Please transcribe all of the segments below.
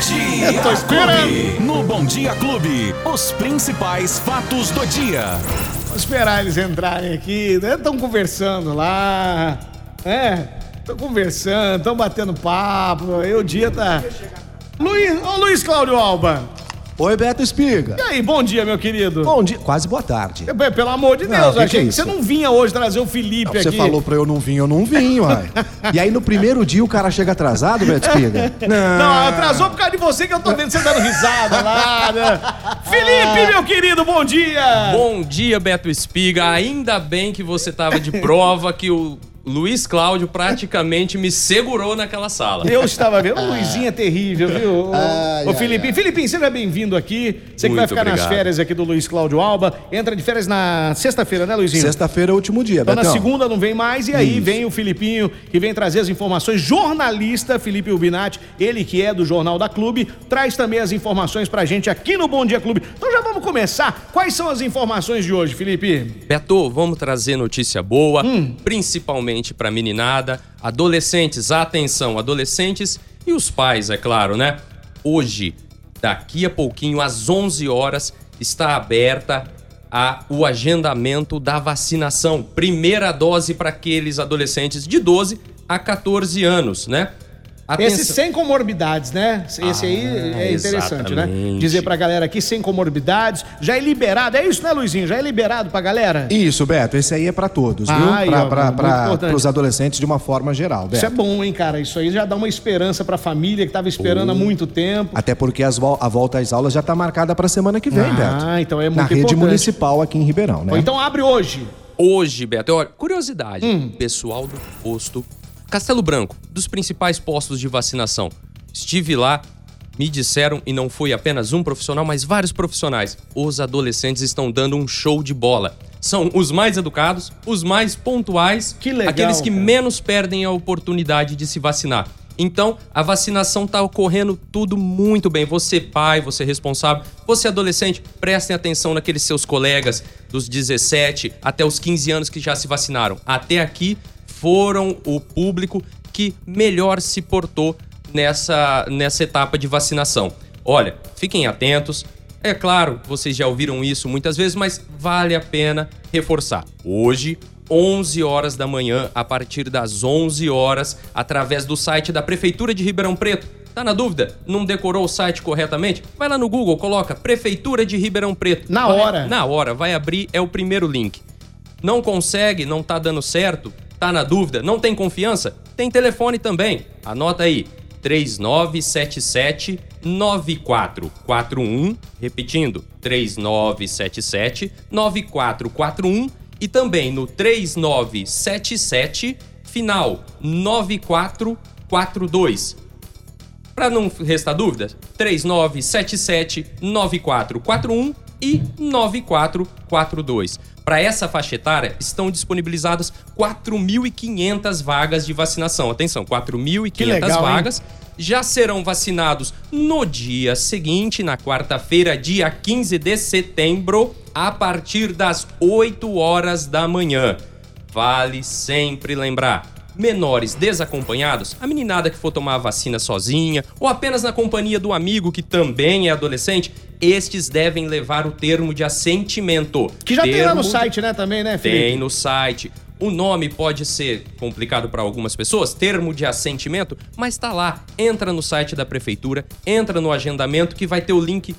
Dia tô esperando. Clube. No Bom Dia Clube, os principais fatos do dia. Vou esperar eles entrarem aqui. Estão conversando lá. É, estão conversando, estão batendo papo. Aí o dia tá. Luiz, ô Luiz Cláudio Alba. Oi, Beto Espiga. E aí, bom dia, meu querido. Bom dia, quase boa tarde. É, Pelo amor de Não, Deus, que achei que é que você não vinha hoje trazer o Felipe Você aqui. falou pra eu não vir, eu não vim, uai. E aí no primeiro dia o cara chega atrasado, Beto Espiga? Não, atrasou por causa de você que eu tô vendo você dando risada lá, né? Felipe, meu querido, bom dia! Bom dia, Beto Espiga. Ainda bem que você tava de prova que o Luiz Cláudio praticamente me segurou naquela sala. Eu estava vendo. O Luizinho é terrível, viu? Ô, Ai, Ô, Filipinho. Filipinho, seja bem-vindo aqui. Você que vai ficar nas obrigado. férias aqui do Luiz Cláudio Alba. Entra de férias na sexta-feira, né, Luizinho? Sexta-feira é o último dia, Então na Betão. segunda não vem mais, e aí Isso. vem o Filipinho, que vem trazer as informações. Jornalista Felipe Ubinati, ele que é do Jornal da Clube, traz também as informações pra gente aqui no Bom Dia Clube. Então já vamos começar. Quais são as informações de hoje, Felipe? Beto, vamos trazer notícia boa, Hum. principalmente pra meninada, adolescentes, atenção, adolescentes e os pais, é claro, né? Hoje, daqui a pouquinho, às 11 horas, está aberta a, o agendamento da vacinação. Primeira dose para aqueles adolescentes de 12 a 14 anos, né? Esse sem comorbidades, né? Esse aí Ah, é interessante, né? exatamente. Dizer pra galera aqui sem comorbidades. Já é liberado, é isso, né, Luizinho? Já é liberado pra galera? Isso, Beto, esse aí é pra todos, viu? Ah, aí, pra, ó, pra, pra, pros adolescentes de uma forma geral, Beto. Isso é bom, hein, cara? Isso aí já dá uma esperança pra família que tava esperando há muito tempo. Até porque as a volta às aulas já tá marcada pra semana que vem, Ah, Beto. então é Na muito rede importante. municipal aqui em Ribeirão, né? Então abre hoje. Hoje, Beto, olha, curiosidade, Hum. pessoal do posto Castelo Branco, dos principais postos de vacinação. Estive lá, me disseram, e não foi apenas um profissional, mas vários profissionais. Os adolescentes estão dando um show de bola. São os mais educados, os mais pontuais, legal, aqueles que cara. menos perdem a oportunidade de se vacinar. Então, a vacinação está ocorrendo tudo muito bem. Você, pai, você responsável, você adolescente, prestem atenção naqueles seus colegas dos 17 até os 15 anos que já se vacinaram. Até aqui foram o público que melhor se portou nessa, nessa etapa de vacinação. Olha, fiquem atentos. É claro, vocês já ouviram isso muitas vezes, mas vale a pena reforçar. Hoje, 11 horas da manhã, a partir das 11 horas, através do site da Prefeitura de Ribeirão Preto. Tá na dúvida? Não decorou o site corretamente? Vai lá no Google, coloca Prefeitura de Ribeirão Preto. Na Vai- hora. Na hora, vai abrir, é o primeiro link. Não consegue, não tá dando certo, tá na dúvida, não tem confiança? Tem telefone também. Anota aí: 3977 9441, repetindo, 3977 9441 e também no 3977 final 9442. Para não restar dúvidas, 3977 9441 e 9442. Para essa faixa etária, estão disponibilizadas 4.500 vagas de vacinação. Atenção, Que 4.500 legal, hein? vagas. Já serão vacinados no dia seguinte, na quarta-feira, dia 15 de setembro, a partir das 8 horas da manhã. Vale sempre lembrar: menores desacompanhados, a meninada que for tomar a vacina sozinha ou apenas na companhia do amigo que também é adolescente, estes devem levar o termo de assentimento. Que já tem lá no Termo site, né, também, né, Felipe? Tem no site. O nome pode ser complicado para algumas pessoas, termo de assentimento, mas tá lá. Entra no site da prefeitura, entra no agendamento que vai ter o link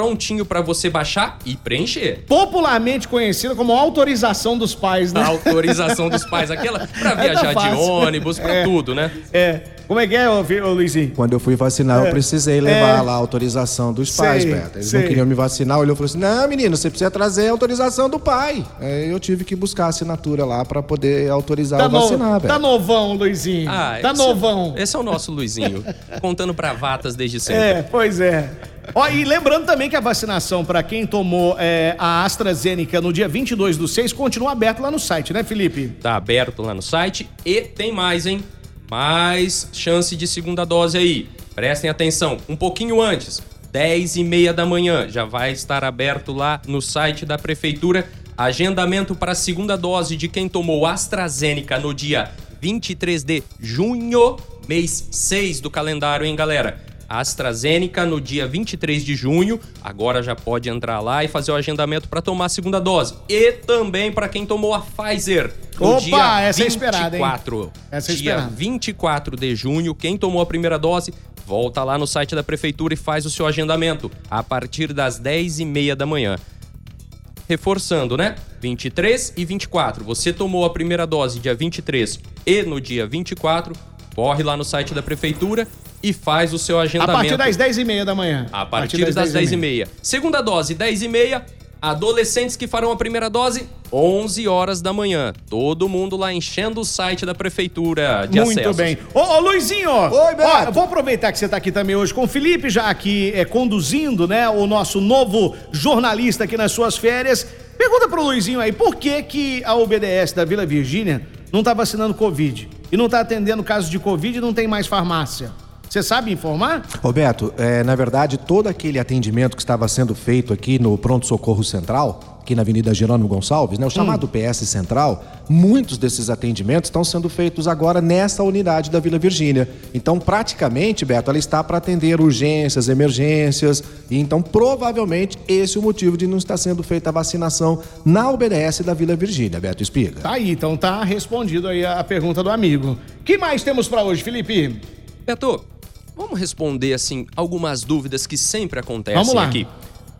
prontinho para você baixar e preencher. Popularmente conhecida como autorização dos pais, né? A autorização dos pais, aquela para viajar de ônibus, para É. tudo, né? É. Como é que é, ô, Fi- ô Luizinho? Quando eu fui vacinar, É. eu precisei levar É. lá a autorização dos pais, Sei, Beto. Eles sei. não queriam me vacinar, olhou e falou assim: não, menino, você precisa trazer a autorização do pai. Aí eu tive que buscar a assinatura lá pra poder autorizar Tá, eu no- vacinar, Beto. tá novão, Luizinho. Ah, tá esse- novão. Esse é o nosso Luizinho, contando bravatas desde sempre. É, pois é. Ó, e lembrando também que a vacinação para quem tomou é, a AstraZeneca no dia 22 do 6 continua aberta lá no site, né, Felipe? Tá aberto lá no site e tem mais, hein? Mais chance de segunda dose aí. Prestem atenção, um pouquinho antes, 10 e meia da manhã, já vai estar aberto lá no site da prefeitura agendamento para a segunda dose de quem tomou AstraZeneca no dia 23 de junho, mês 6 do calendário, hein, galera? AstraZeneca no dia 23 de junho. Agora já pode entrar lá e fazer o agendamento para tomar a segunda dose. E também para quem tomou a Pfizer. No Opa, dia essa é esperada, hein? 24. Essa é dia esperada. 24 de junho, quem tomou a primeira dose, volta lá no site da prefeitura e faz o seu agendamento a partir das 10h30 da manhã. Reforçando, né? 23 e 24. Você tomou a primeira dose dia 23 e no dia 24, corre lá no site da prefeitura e faz o seu A agendamento. partir das 10h30 da manhã. A partir das 10h30. Segunda dose, 10h30. Adolescentes que farão a primeira dose, 11 horas da manhã. Todo mundo lá enchendo o site da prefeitura de Muito acessos. bem. Ô, ô, Luizinho! Oi, Beto. Ó, eu vou aproveitar que você tá aqui também hoje com o Felipe, já aqui é, conduzindo, né, o nosso novo jornalista aqui nas suas férias. Pergunta pro Luizinho aí, por que que a UBDS da Vila Virgínia não tá vacinando Covid? E não tá atendendo casos de Covid e não tem mais farmácia? Você sabe informar? Roberto, é, na verdade, todo aquele atendimento que estava sendo feito aqui no Pronto Socorro Central, aqui na Avenida Jerônimo Gonçalves, né, o chamado PS Central, muitos desses atendimentos estão sendo feitos agora nessa unidade da Vila Virgínia. Então, praticamente, Beto, ela está para atender urgências, emergências, e então provavelmente esse é o motivo de não estar sendo feita a vacinação na UBS da Vila Virgínia, Beto Espiga. Tá aí, então tá respondido aí a pergunta do amigo. que mais temos pra hoje, Felipe? Beto, vamos responder assim algumas dúvidas que sempre acontecem Vamos lá. aqui.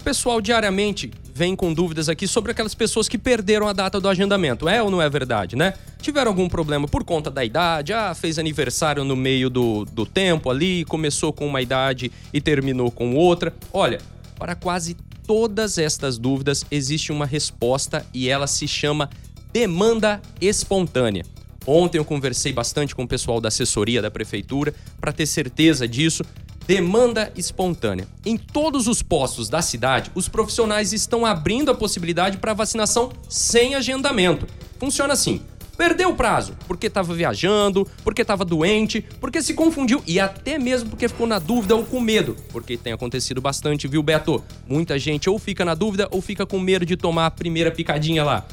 O pessoal diariamente vem com dúvidas aqui sobre aquelas pessoas que perderam a data do agendamento. É ou não é verdade, né? Tiveram algum problema por conta da idade, ah, fez aniversário no meio do, do tempo ali, começou com uma idade e terminou com outra. Olha, para quase todas estas dúvidas existe uma resposta e ela se chama demanda espontânea. Ontem eu conversei bastante com o pessoal da assessoria da prefeitura para ter certeza disso. Demanda espontânea. Em todos os postos da cidade, os profissionais estão abrindo a possibilidade para vacinação sem agendamento. Funciona assim: perdeu o prazo porque estava viajando, porque estava doente, porque se confundiu e até mesmo porque ficou na dúvida ou com medo, porque tem acontecido bastante, viu, Beto? Muita gente ou fica na dúvida ou fica com medo de tomar a primeira picadinha lá.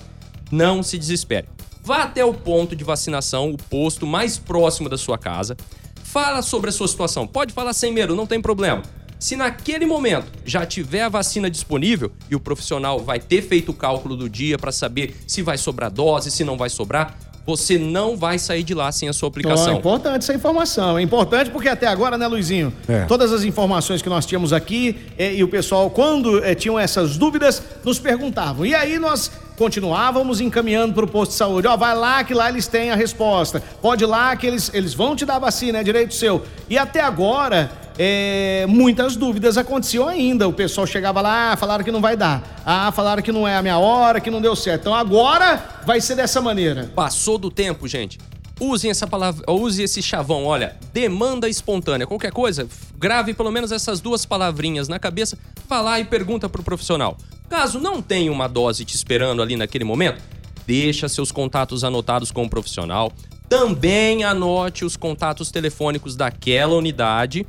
Não se desespere. Vá até o ponto de vacinação, o posto mais próximo da sua casa. Fala sobre a sua situação. Pode falar sem medo, não tem problema. Se naquele momento já tiver a vacina disponível e o profissional vai ter feito o cálculo do dia para saber se vai sobrar dose, se não vai sobrar, você não vai sair de lá sem a sua é aplicação. importante essa informação. É importante porque até agora, né, Luizinho? É. Todas as informações que nós tínhamos aqui eh, e o pessoal, quando eh, tinham essas dúvidas, nos perguntavam. E aí nós continuávamos encaminhando para o posto de saúde. Ó, vai lá que lá eles têm a resposta. Pode ir lá que eles, eles vão te dar a vacina, é direito seu. E até agora, eh, muitas dúvidas aconteciam ainda. O pessoal chegava lá, ah, falaram que não vai dar. Ah, falaram que não é a minha hora, que não deu certo. Então agora vai ser dessa maneira. Passou do tempo, gente. Usem essa palavra, use esse chavão, olha, demanda espontânea. Qualquer coisa, grave pelo menos essas duas palavrinhas na cabeça, lá e pergunta pro profissional. Caso não tenha uma dose te esperando ali naquele momento, deixa seus contatos anotados com o profissional. Também anote os contatos telefônicos daquela unidade,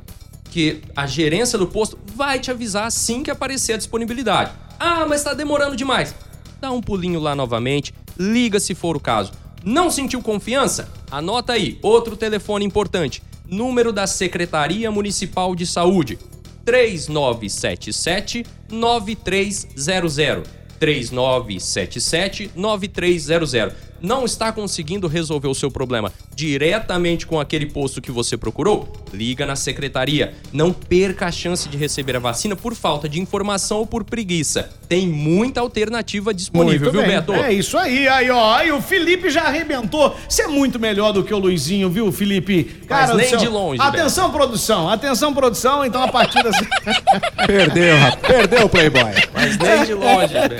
que a gerência do posto vai te avisar assim que aparecer a disponibilidade. Ah, mas tá demorando demais. Dá um pulinho lá novamente, liga se for o caso. Não sentiu confiança? Anota aí, outro telefone importante. Número da Secretaria Municipal de Saúde: 3977 9300. 3977 9300. Não está conseguindo resolver o seu problema diretamente com aquele posto que você procurou? Liga na secretaria. Não perca a chance de receber a vacina por falta de informação ou por preguiça. Tem muita alternativa disponível, Muito viu, bem. Beto? É isso aí, aí, ó. Aí o Felipe já arrebentou. Você é muito melhor do que o Luizinho, viu, Felipe? Mas do nem de longe, Atenção, produção. Atenção, produção. Então, a partir das. Perdeu, rapaz. Perdeu o Playboy. Mas nem de longe, Beto.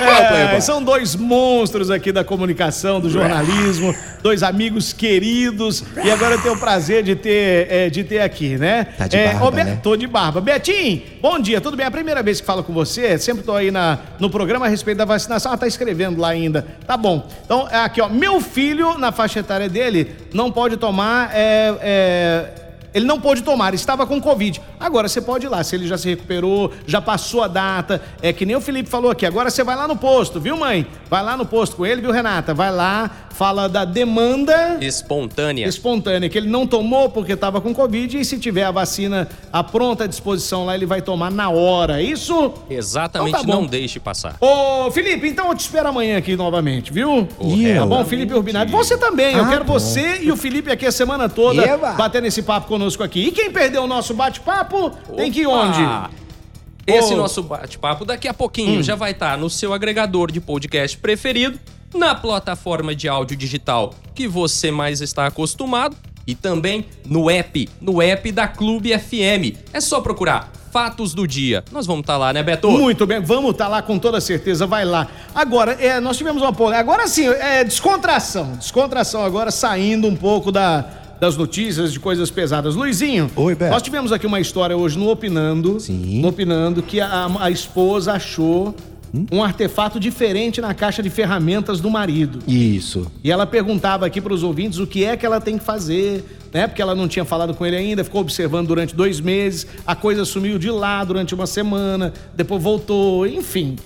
É, são dois monstros aqui da comunicação, do jornalismo, dois amigos queridos. E agora eu tenho o prazer de ter, é, de ter aqui, né? Tá de É, barba, Be- né? Tô de barba. Betinho, bom dia, tudo bem? É a primeira vez que falo com você, sempre tô aí na, no programa a respeito da vacinação. Ah, tá escrevendo lá ainda. Tá bom. Então, é aqui, ó. Meu filho, na faixa etária dele, não pode tomar. é, é, ele não pôde tomar, estava com Covid. Agora você pode ir lá, se ele já se recuperou, já passou a data. É que nem o Felipe falou aqui. Agora você vai lá no posto, viu, mãe? Vai lá no posto com ele, viu, Renata? Vai lá, fala da demanda Espontânea. espontânea, que ele não tomou porque estava com Covid e se tiver a vacina à pronta disposição lá, ele vai tomar na hora. Isso? Exatamente, Então tá não deixe passar. Ô, Felipe, então eu te espero amanhã aqui novamente, viu? Tá eu? bom, Felipe Urbinati? Você também. eu Ah, quero bom. você e o Felipe aqui a semana toda Eba! batendo esse papo conosco aqui. E quem perdeu o nosso bate-papo tem que ir onde? Esse Ô. nosso bate-papo daqui a pouquinho já vai estar no seu agregador de podcast preferido, na plataforma de áudio digital que você mais está acostumado e também no app, no app da Clube FM. É só procurar Fatos do Dia. Nós vamos estar lá, né, Beto? Muito bem, vamos estar lá com toda certeza, vai lá. Agora, é, nós tivemos uma polêmica. Agora sim, é descontração. Descontração agora saindo um pouco da, das notícias de coisas pesadas. Luizinho, Oi, Beto. nós tivemos aqui uma história hoje no Opinando. Sim. No Opinando, que a, a esposa achou um artefato diferente na caixa de ferramentas do marido. Isso. E ela perguntava aqui para os ouvintes o que é que ela tem que fazer, né? Porque ela não tinha falado com ele ainda, ficou observando durante dois meses, a coisa sumiu de lá durante uma semana, depois voltou, enfim.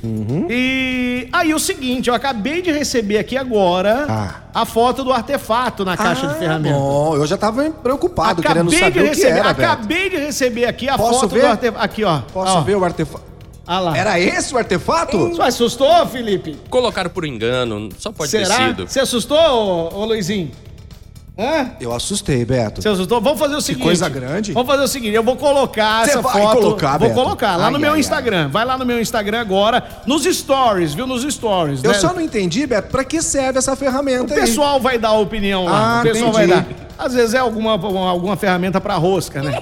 E aí o seguinte, eu acabei de receber aqui agora Ah. a foto do artefato na caixa de ferramentas. Bom, eu já tava preocupado, querendo Acabei de saber o que receber, era, acabei de receber aqui a Posso foto ver? do artefato. Aqui, ó. Posso ó. ver o artefato? Ah lá. Era esse o artefato? Você assustou, Felipe? Colocaram por engano, só pode Será? ter sido. Você assustou, ô, ô Luizinho? Hã? Eu assustei, Beto. Você assustou? Vamos fazer o seguinte. coisa grande. Vamos fazer o seguinte, eu vou colocar Você essa vai foto. colocar, Vou Beto? colocar lá Ai, no meu ai, Instagram. Vai lá no meu Instagram agora, nos stories, viu? Nos stories. Eu né? só não entendi, Beto, pra que serve essa O ferramenta aí? pessoal vai dar a opinião lá. Ah, o pessoal entendi. vai dar. Às vezes é alguma, alguma ferramenta pra rosca, né?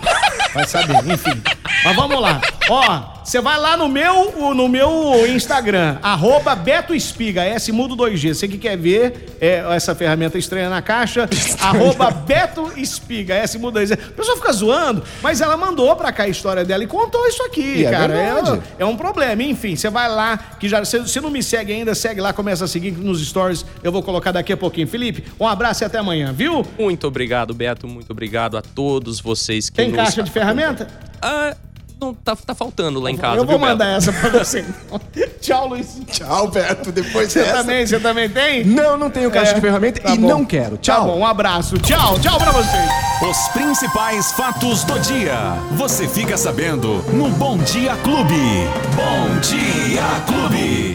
Vai saber, enfim. Mas vamos lá. Ó, você vai lá no meu, no meu Instagram, arroba Beto Espiga, S mudo 2G. Você que quer ver é, essa ferramenta estranha na caixa, arroba Beto Espiga, S mudo 2G. O pessoal fica zoando, mas ela mandou pra cá a história dela e contou isso aqui, E é cara. verdade. é um problema. Enfim, você vai lá, que já. Se, se não me segue ainda, segue lá, começa a seguir nos stories. Eu vou colocar daqui a pouquinho. Felipe, um abraço e até amanhã, viu? Muito obrigado, Beto. Muito obrigado a todos vocês que Tem nos caixa de ferramenta? Ah, não, tá, tá faltando lá em casa, Eu vou viu, mandar Beto? essa pra você. Tchau, Luiz. Tchau, Beto. Depois Você dessa... também, você também tem? Não, não tenho caixa É, de ferramenta tá e bom. não quero. Tá Tchau. bom, um abraço. Tchau, tchau pra vocês. Os principais fatos do dia. Você fica sabendo no Bom Dia Clube. Bom Dia Clube.